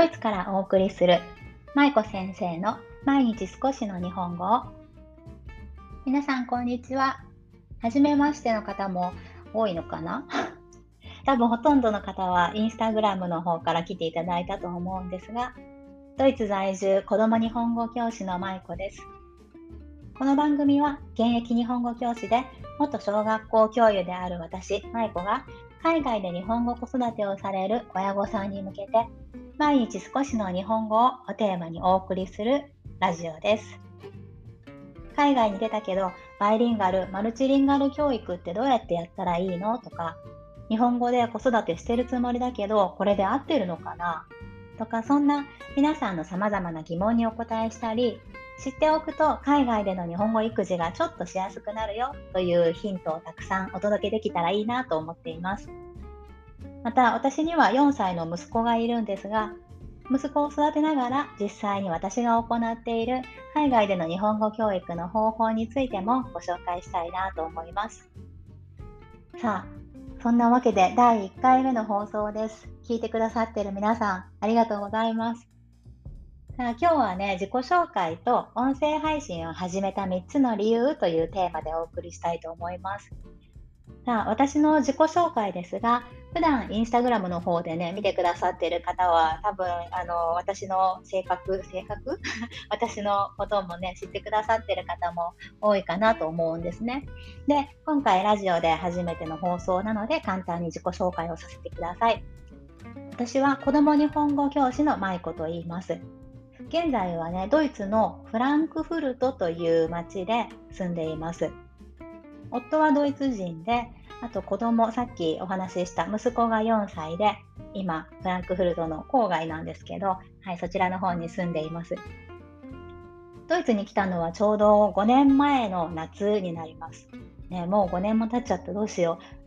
ドイツからお送りする舞子先生の毎日少しの日本語を。皆さんこんにちは。はじめましての方も多いのかな？多分ほとんどの方はインスタグラムの方から来ていただいたと思うんですがドイツ在住子供日本語教師の舞子です。この番組は現役日本語教師で元小学校教諭である私舞子が海外で日本語子育てをされる親御さんに向けて毎日少しの日本語をおテーマにお送りするラジオです。海外に出たけどバイリンガル、マルチリンガル教育ってどうやってやったらいいのとか日本語で子育てしてるつもりだけどこれで合ってるのかなとかそんな皆さんの様々な疑問にお答えしたり知っておくと海外での日本語育児がちょっとしやすくなるよというヒントをたくさんお届けできたらいいなと思っています。また私には4歳の息子がいるんですが息子を育てながら実際に私が行っている海外での日本語教育の方法についてもご紹介したいなと思います。さあ、そんなわけで第1回目の放送です。聞いてくださっている皆さんありがとうございます。今日はね、自己紹介と音声配信を始めた3つの理由というテーマでお送りしたいと思います。さあ私の自己紹介ですが、普段インスタグラムの方でね、見てくださっている方は、多分あの私の性格、性格？私のこともね、知ってくださっている方も多いかなと思うんですね。で、今回ラジオで初めての放送なので、簡単に自己紹介をさせてください。私は子供日本語教師の舞子と言います。現在はね、ドイツのフランクフルトという町で住んでいます。夫はドイツ人で、あと子供、さっきお話しした息子が4歳で、今、フランクフルトの郊外なんですけど、はい、そちらの方に住んでいます。ドイツに来たのはちょうど5年前の夏になります。ね、もう5年も経っちゃったどうしよう。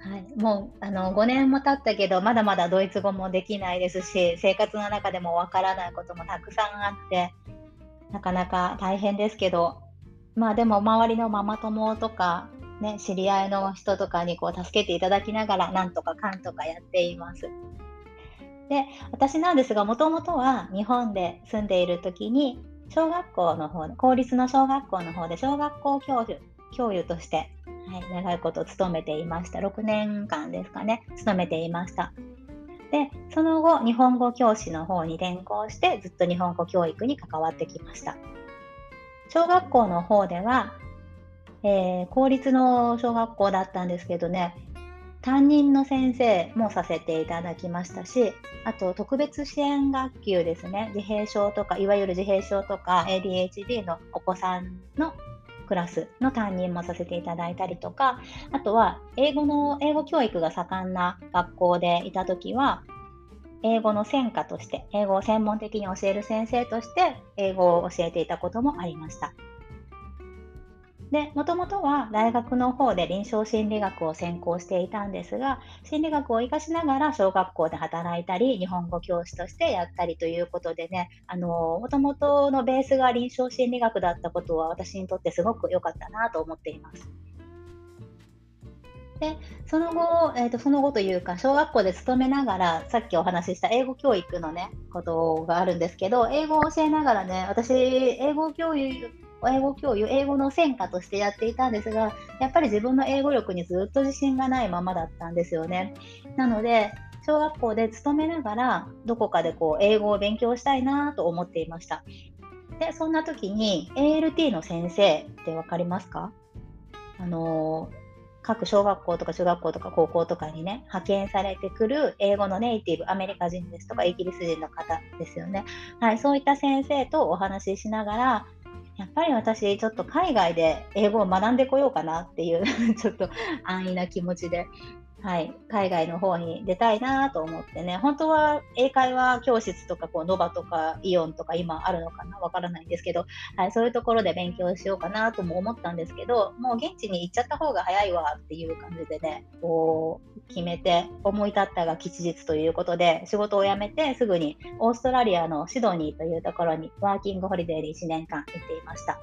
はい、もうあの5年も経ったけどまだまだドイツ語もできないですし生活の中でもわからないこともたくさんあってなかなか大変ですけどまあでも周りのママ友とか、ね、知り合いの人とかにこう助けていただきながらなんとかかんとかやっています。で私なんですがもともとは日本で住んでいる時に小学校の方公立の小学校の方で小学校教授教諭としてはい、長いこと勤めていました。6年間ですかね、勤めていました。で、その後、日本語教師の方に転校して、ずっと日本語教育に関わってきました。小学校の方では、えー、公立の小学校だったんですけどね、担任の先生もさせていただきましたし、あと特別支援学級ですね、自閉症とか、いわゆる自閉症とか ADHD のお子さんのクラスの担任もさせていただいたりとか、あとは英語の、英語教育が盛んな学校でいた時は、英語の専科として、英語を専門的に教える先生として、英語を教えていたこともありました。で、もともとは大学の方で臨床心理学を専攻していたんですが、心理学を活かしながら小学校で働いたり、日本語教師としてやったりということでね、あの、もともとのベースが臨床心理学だったことは私にとってすごく良かったなと思っています。で、その後、えーと、その後というか、小学校で勤めながら、さっきお話しした英語教育のね、ことがあるんですけど、英語を教えながらね、私、英語教育英語教諭、英語の専科としてやっていたんですが、やっぱり自分の英語力にずっと自信がないままだったんですよね。なので、小学校で勤めながら、どこかでこう英語を勉強したいなと思っていました。で、そんな時に ALT の先生って分かりますか？あの各小学校とか中学校とか高校とかにね、派遣されてくる英語のネイティブ、アメリカ人ですとかイギリス人の方ですよね。はい、そういった先生とお話ししながら、やっぱり私、ちょっと海外で英語を学んでこようかなっていう ちょっと安易な気持ちで。はい、海外の方に出たいなと思ってね、本当は英会話教室とか、こう、ノバとかイオンとか今あるのかなわからないんですけど、はい、そういうところで勉強しようかなとも思ったんですけど、もう現地に行っちゃった方が早いわっていう感じでね、こう、決めて思い立ったが吉日ということで、仕事を辞めてすぐにオーストラリアのシドニーというところにワーキングホリデーで1年間行っていました。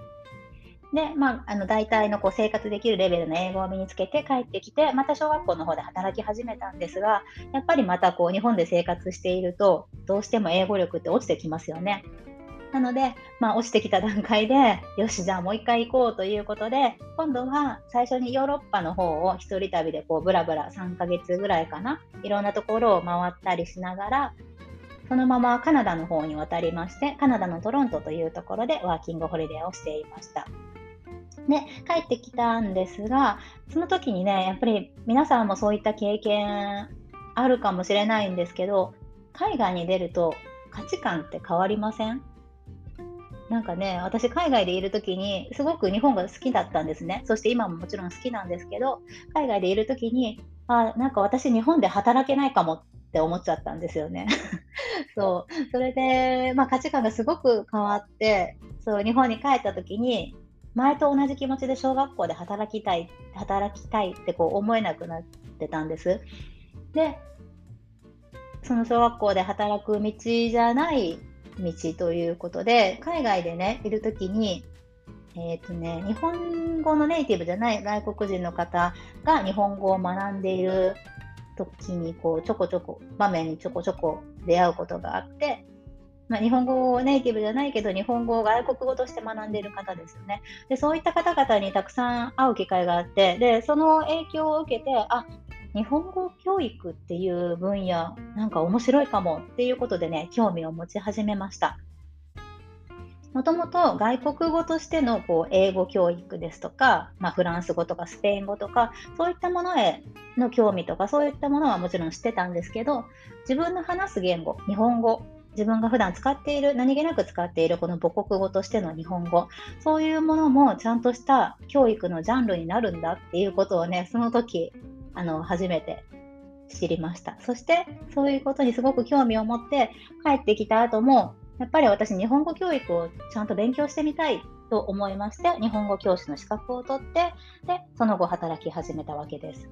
で、まあ、あの大体のこう生活できるレベルの英語を身につけて帰ってきて、また小学校の方で働き始めたんですが、やっぱりまたこう日本で生活していると、どうしても英語力って落ちてきますよね。なので、まあ、落ちてきた段階で、よし、じゃあもう一回行こうということで、今度は最初にヨーロッパの方を一人旅でこうブラブラ3ヶ月ぐらいかな、いろんなところを回ったりしながら、そのままカナダの方に渡りまして、カナダのトロントというところでワーキングホリデーをしていました。で、帰ってきたんですが、その時にね、やっぱり皆さんもそういった経験あるかもしれないんですけど、海外に出ると価値観って変わりません？なんかね、私海外でいる時にすごく日本が好きだったんですね。そして今ももちろん好きなんですけど、海外でいる時に、あ、なんか私日本で働けないかもって思っちゃったんですよね。そう。それで、まあ価値観がすごく変わって、そう、日本に帰った時に、前と同じ気持ちで小学校で働きたい、働きたいってこう思えなくなってたんです。で、その小学校で働く道じゃない道ということで、海外でね、いるときに、えっ、ー、とね、日本語のネイティブじゃない外国人の方が日本語を学んでいる時に、こう、ちょこちょこ、場面にちょこちょこ出会うことがあって、まあ、日本語ネイティブじゃないけど、日本語を外国語として学んでいる方ですよね。で、そういった方々にたくさん会う機会があって、で、その影響を受けて、あ、日本語教育っていう分野、なんか面白いかもっていうことでね、興味を持ち始めました。もともと外国語としてのこう英語教育ですとか、まあ、フランス語とかスペイン語とか、そういったものへの興味とか、そういったものはもちろん知ってたんですけど、自分の話す言語、日本語自分が普段使っている、何気なく使っているこの母国語としての日本語、そういうものもちゃんとした教育のジャンルになるんだっていうことをね、その時、あの、初めて知りました。そして、そういうことにすごく興味を持って帰ってきた後も、やっぱり私、日本語教育をちゃんと勉強してみたいと思いまして、日本語教師の資格を取って、で、その後働き始めたわけです。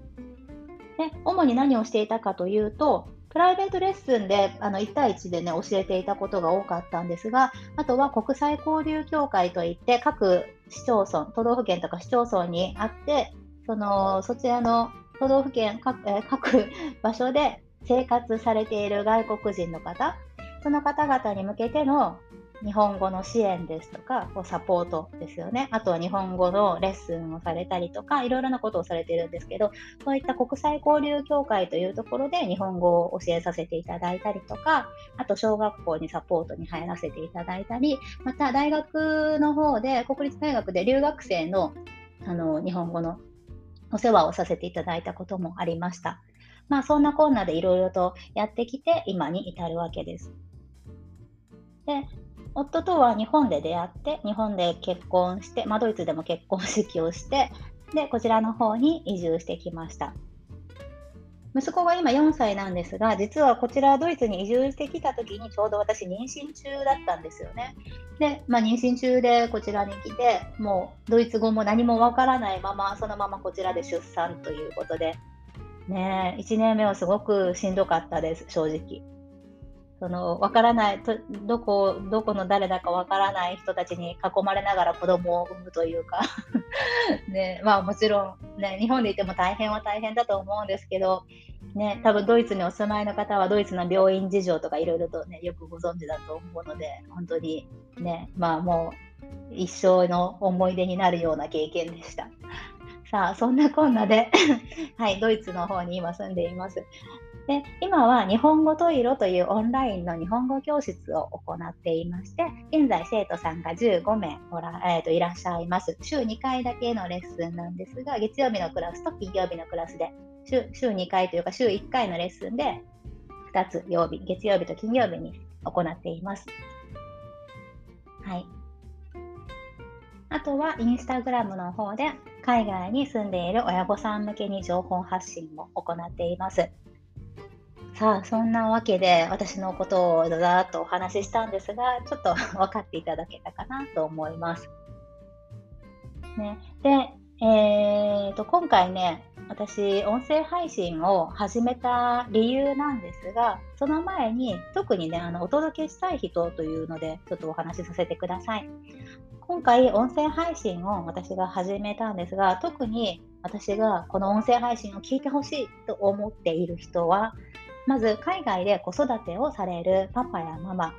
で、主に何をしていたかというと、プライベートレッスンであの1対1でね、教えていたことが多かったんですが、あとは国際交流協会といって、各市町村、都道府県とか市町村にあって、そのそちらの都道府県各,、各場所で生活されている外国人の方、その方々に向けての日本語の支援ですとか、こうサポートですよね。あとは日本語のレッスンをされたりとか、いろいろなことをされているんですけど、そういった国際交流協会というところで日本語を教えさせていただいたりとか、あと小学校にサポートに入らせていただいたり、また大学の方で、国立大学で留学生のあの日本語のお世話をさせていただいたこともありました。まあそんなこんなでいろいろとやってきて今に至るわけです。で、夫とは日本で出会って、日本で結婚して、まあ、ドイツでも結婚式をして、で、こちらの方に移住してきました。息子が今4歳なんですが、実はこちらドイツに移住してきた時にちょうど私妊娠中だったんですよね。で、まあ、妊娠中でこちらに来て、もうドイツ語も何もわからないまま、そのままこちらで出産ということで、ね、1年目はすごくしんどかったです、正直。その分からないどこどこの誰だか分からない人たちに囲まれながら子供を産むというか ねまあ、もちろん、ね、日本でいても大変は大変だと思うんですけど、ね、多分ドイツにお住まいの方はドイツの病院事情とかいろいろと、ね、よくご存知だと思うので本当にねまあもう一生の思い出になるような経験でした。さあそんなこんなで はい、ドイツの方に今住んでいます。で今は日本語トイロというオンラインの日本語教室を行っていまして、現在生徒さんが15名おら、えーと、いらっしゃいます。週2回だけのレッスンなんですが、月曜日のクラスと金曜日のクラスで週、週2回というか週1回のレッスンで2つ曜日、月曜日と金曜日に行っています。はい。あとはインスタグラムの方で海外に住んでいる親御さん向けに情報発信も行っています。さあ、そんなわけで私のことをざざーっとお話ししたんですが、ちょっと分かっていただけたかなと思います。ね、で、えーと、今回ね、私、音声配信を始めた理由なんですが、その前に特にね、あのお届けしたい人というので、ちょっとお話しさせてください。今回音声配信を私が始めたんですが特に私がこの音声配信を聞いてほしいと思っている人はまず海外で子育てをされるパパやママ。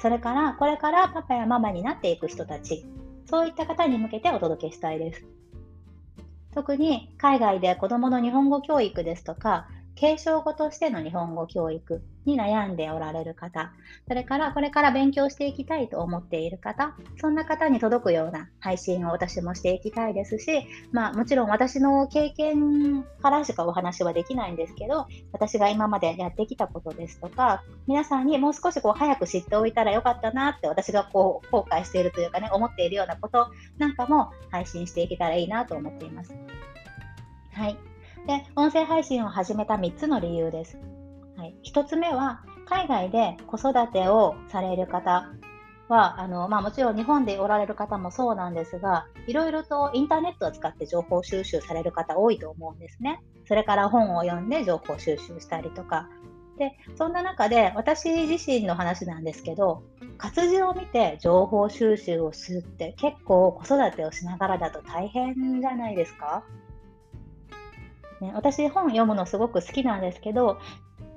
それからこれからパパやママになっていく人たち。そういった方に向けてお届けしたいです。特に海外で子どもの日本語教育ですとか継承語としての日本語教育に悩んでおられる方、それからこれから勉強していきたいと思っている方、そんな方に届くような配信を私もしていきたいですし、まあもちろん私の経験からしかお話はできないんですけど、私が今までやってきたことですとか、皆さんにもう少しこう早く知っておいたらよかったなって私がこう後悔しているというかね、思っているようなことなんかも配信していけたらいいなと思っています。はい。で、音声配信を始めた3つの理由です。はい、1つ目は、海外で子育てをされる方は、あのまあ、もちろん日本でおられる方もそうなんですが、いろいろとインターネットを使って情報収集される方多いと思うんですね。それから本を読んで情報収集したりとか。で、そんな中で私自身の話なんですけど、活字を見て情報収集をするって結構子育てをしながらだと大変じゃないですか？ね、私本読むのすごく好きなんですけど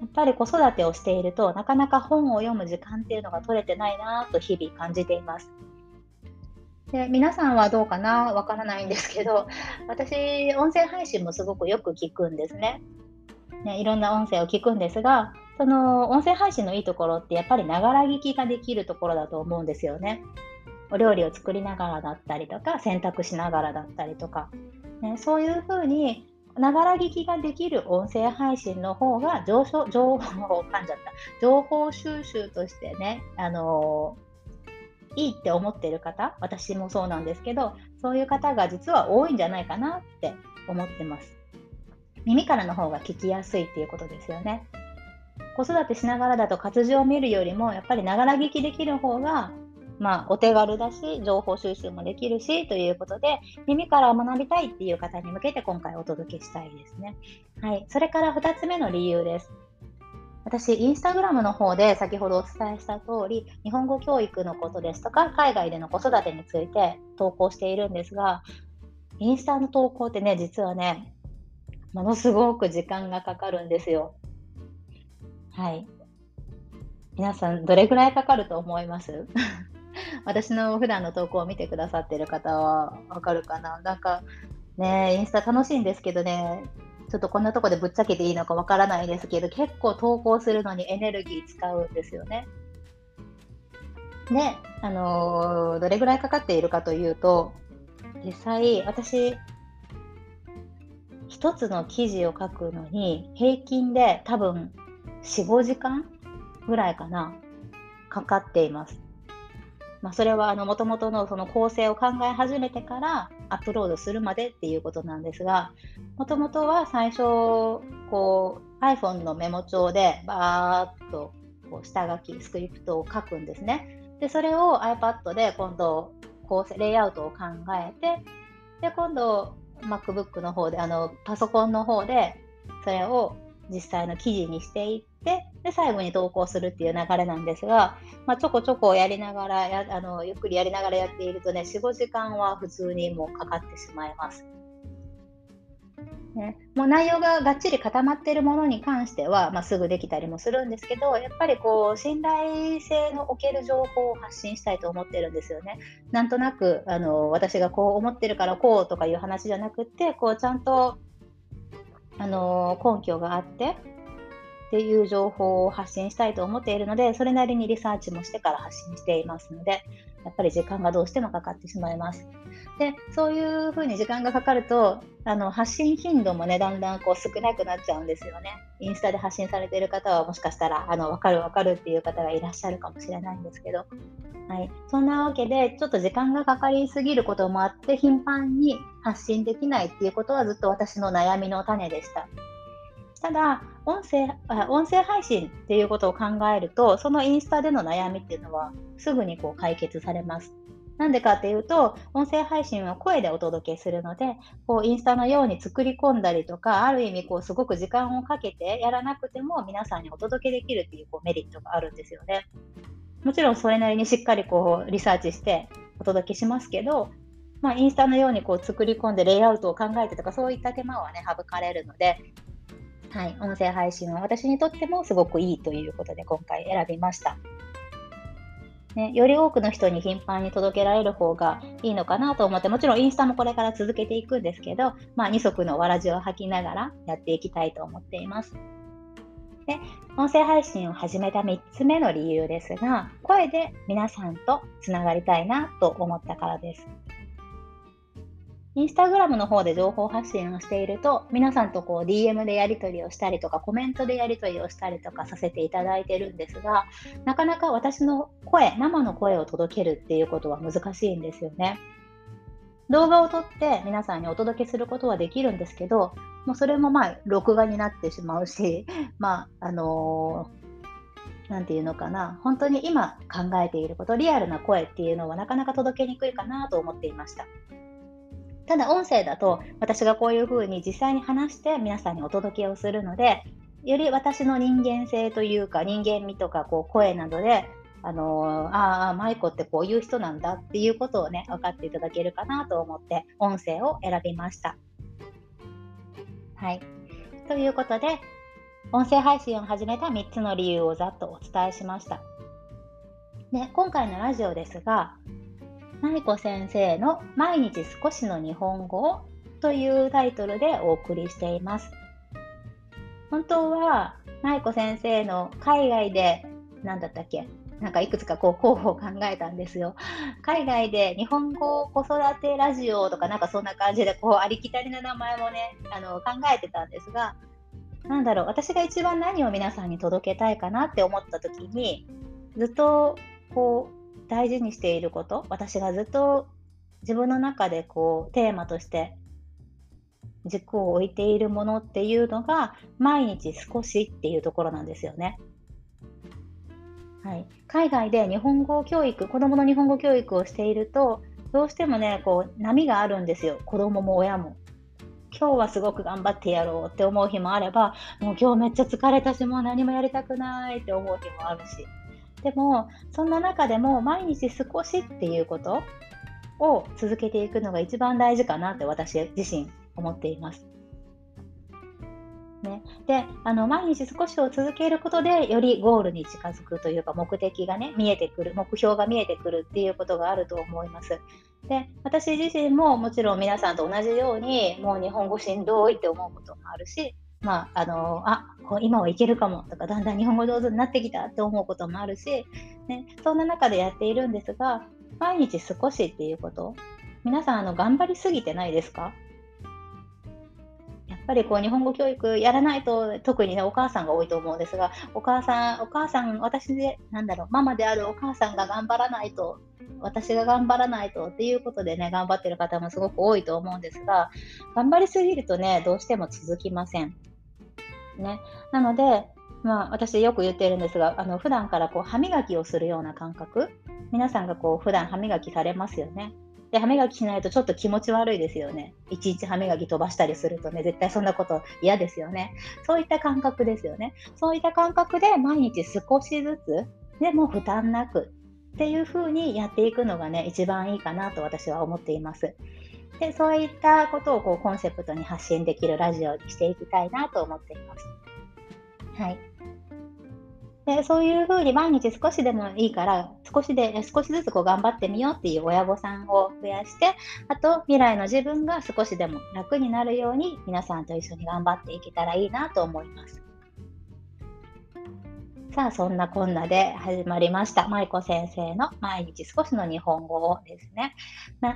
やっぱり子育てをしているとなかなか本を読む時間っていうのが取れてないなと日々感じています。で皆さんはどうかな？わからないんですけど私音声配信もすごくよく聞くんですね。ねいろんな音声を聞くんですがその音声配信のいいところってやっぱりながら聞きができるところだと思うんですよね。お料理を作りながらだったりとか洗濯しながらだったりとか、ね、そういうふうにながら聞きができる音声配信の方が 情報、情報噛んじゃった。情報収集としてね、あのー、いいって思ってる方、私もそうなんですけど、そういう方が実は多いんじゃないかなって思ってます。耳からの方が聞きやすいっていうことですよね。子育てしながらだと活字を見るよりも、やっぱりながら聞きできる方がまあ、お手軽だし、情報収集もできるし、ということで、耳から学びたいっていう方に向けて今回お届けしたいですね。はい。それから2つ目の理由です。私、インスタグラムの方で先ほどお伝えした通り、日本語教育のことですとか、海外での子育てについて投稿しているんですが、インスタの投稿ってね、実はね、ものすごく時間がかかるんですよ。はい。皆さん、どれぐらいかかると思います？私の普段の投稿を見てくださってる方はわかるかな？なんかね、インスタ楽しいんですけどね、ちょっとこんなとこでぶっちゃけていいのかわからないですけど、結構投稿するのにエネルギー使うんですよね。で、あのー、どれぐらいかかっているかというと、実際、私、一つの記事を書くのに、平均で多分4、5時間ぐらいかな、かかっています。まあ、それはもともとのその構成を考え始めてからアップロードするまでっていうことなんですがもともとは最初こう iPhone のメモ帳でバーッとこう下書きスクリプトを書くんですね。でそれを iPad で今度構成レイアウトを考えてで今度 MacBook の方であのパソコンの方でそれを実際の記事にしていっててで最後に投稿するっていう流れなんですが、まあ、ちょこちょこやりながらやあのゆっくりやりながらやっているとね45時間は普通にもうかかってしまいます。ね、もう内容ががっちり固まっているものに関しては、まあ、すぐできたりもするんですけどやっぱりこう信頼性のおける情報を発信したいと思ってるんですよね。なんとなくあの私がこう思ってるからこうとかいう話じゃなくてこうちゃんとあの根拠があってっていう情報を発信したいと思っているので、それなりにリサーチもしてから発信していますので、やっぱり時間がどうしてもかかってしまいます。で、そういうふうに時間がかかると、あの発信頻度もね、だんだんこう少なくなっちゃうんですよね。インスタで発信されている方は、もしかしたら、あの、わかるわかるっていう方がいらっしゃるかもしれないんですけど、はい。そんなわけで、ちょっと時間がかかりすぎることもあって、頻繁に発信できないっていうことはずっと私の悩みの種でした。ただ音声音声配信っていうことを考えるとそのインスタでの悩みっていうのはすぐにこう解決されます。なんでかっていうと、音声配信は声でお届けするので、こうインスタのように作り込んだりとか、ある意味こうすごく時間をかけてやらなくても皆さんにお届けできるっていうこうメリットがあるんですよね。もちろんそれなりにしっかりこうリサーチしてお届けしますけど、まあ、インスタのようにこう作り込んでレイアウトを考えてとかそういった手間はね省かれるので、はい、音声配信は私にとってもすごくいいということで今回選びました。ね、より多くの人に頻繁に届けられる方がいいのかなと思って、もちろんインスタもこれから続けていくんですけど、まあ、二足のわらじを履きながらやっていきたいと思っています。で、音声配信を始めた3つ目の理由ですが、声で皆さんとつながりたいなと思ったからです。インスタグラムの方で情報発信をしていると、皆さんとこう DM でやり取りをしたりとか、コメントでやり取りをしたりとかさせていただいてるんですが、なかなか私の声、生の声を届けるっていうことは難しいんですよね。動画を撮って皆さんにお届けすることはできるんですけど、もうそれもまあ録画になってしまうし、まあ、あのー、なんていうのかな、本当に今考えていること、リアルな声っていうのはなかなか届けにくいかなと思っていました。ただ音声だと私がこういうふうに実際に話して皆さんにお届けをするのでより私の人間性というか人間味とかこう声などであのー、ああ、舞子ってこういう人なんだっていうことをね、分かっていただけるかなと思って、音声を選びました。はい。ということで、音声配信を始めた3つの理由をざっとお伝えしました。で、今回のラジオですが、舞子先生の毎日少しの日本語をというタイトルでお送りしています。本当は舞子先生の海外で何だったっけ？なんかいくつかこう候補を考えたんですよ。海外で日本語子育てラジオとかなんかそんな感じでこうありきたりな名前もねあの考えてたんですがなんだろう私が一番何を皆さんに届けたいかなって思った時にずっとこう大事にしていること私がずっと自分の中でこうテーマとして軸を置いているものっていうのが毎日少しっていうところなんですよね。はい、海外で日本語教育子どもの日本語教育をしているとどうしてもねこう波があるんですよ子どもも親も。今日はすごく頑張ってやろうって思う日もあればもう今日めっちゃ疲れたしもう何もやりたくないって思う日もあるしでもそんな中でも毎日少しっていうことを続けていくのが一番大事かなって私自身思っています。ね、であの毎日少しを続けることでよりゴールに近づくというか目的がね見えてくる目標が見えてくるっていうことがあると思います。で私自身ももちろん皆さんと同じようにもう日本語しんどいって思うこともあるしまあ、あの、あ、今はいけるかもとか、だんだん日本語上手になってきたって思うこともあるし、ね、そんな中でやっているんですが、毎日少しっていうこと、皆さん、あの、頑張りすぎてないですか？やっぱりこう日本語教育やらないと特にねお母さんが多いと思うんですがお母さんお母さん私でなんだろうママであるお母さんが頑張らないと私が頑張らないとっていうことでね頑張ってる方もすごく多いと思うんですが頑張りすぎるとねどうしても続きません。ね。なので、まあ、私よく言っているんですが、あの普段からこう歯磨きをするような感覚、皆さんがこう普段歯磨きされますよね。で、歯磨きしないとちょっと気持ち悪いですよね。いちいち歯磨き飛ばしたりするとね、絶対そんなこと嫌ですよね。そういった感覚ですよね。そういった感覚で毎日少しずつ、でも負担なくっていう風にやっていくのがね、一番いいかなと私は思っています。でそういったことをこうコンセプトに発信できるラジオにしていきたいなと思っています。はい。でそういうふうに毎日少しでもいいから少しで少しずつこう頑張ってみようっていう親御さんを増やしてあと未来の自分が少しでも楽になるように皆さんと一緒に頑張っていけたらいいなと思います。さあ、そんなこんなで始まりました。舞子先生の毎日少しの日本語をですね。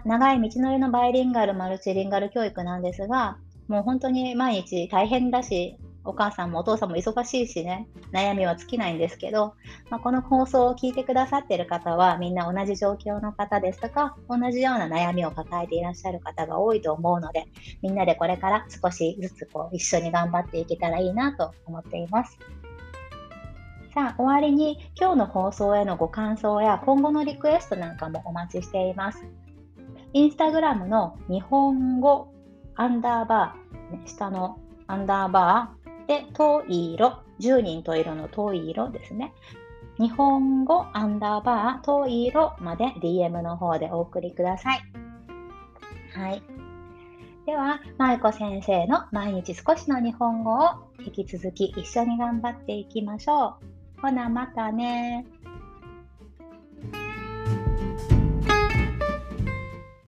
長い道のりのバイリンガル、マルチリンガル教育なんですが、もう本当に毎日大変だし、お母さんもお父さんも忙しいしね、悩みは尽きないんですけど、まあ、この放送を聞いてくださってる方は、みんな同じ状況の方ですとか、同じような悩みを抱えていらっしゃる方が多いと思うので、みんなでこれから少しずつこう一緒に頑張っていけたらいいなと思っています。さあ、終わりに今日の放送へのご感想や今後のリクエストなんかもお待ちしています。インスタグラムの日本語アンダーバー、ね、下のアンダーバーで、遠い色、10人と色の遠い色ですね。日本語アンダーバートイロまで DM の方でお送りください。はい。では、舞子先生の毎日少しの日本語を引き続き一緒に頑張っていきましょう。ほな、またね。